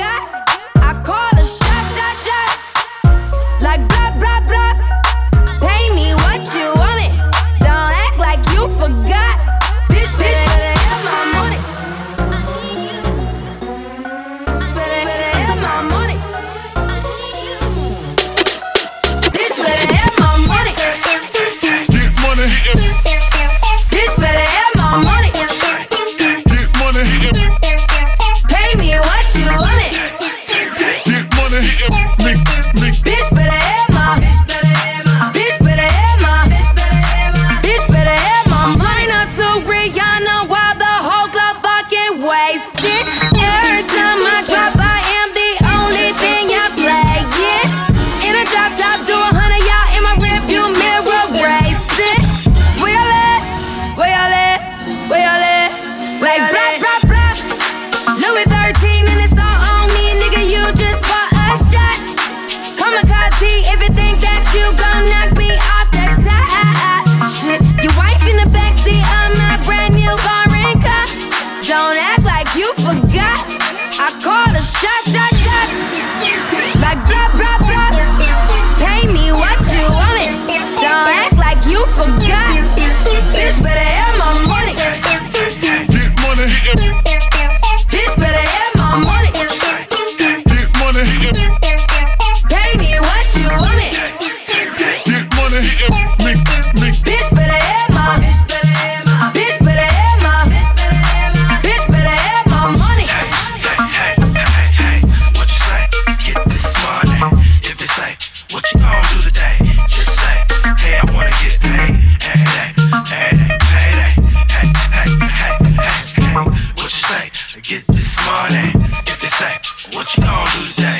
Yeah. I call a shot, shot, shot. Like Say, what you gonna do today?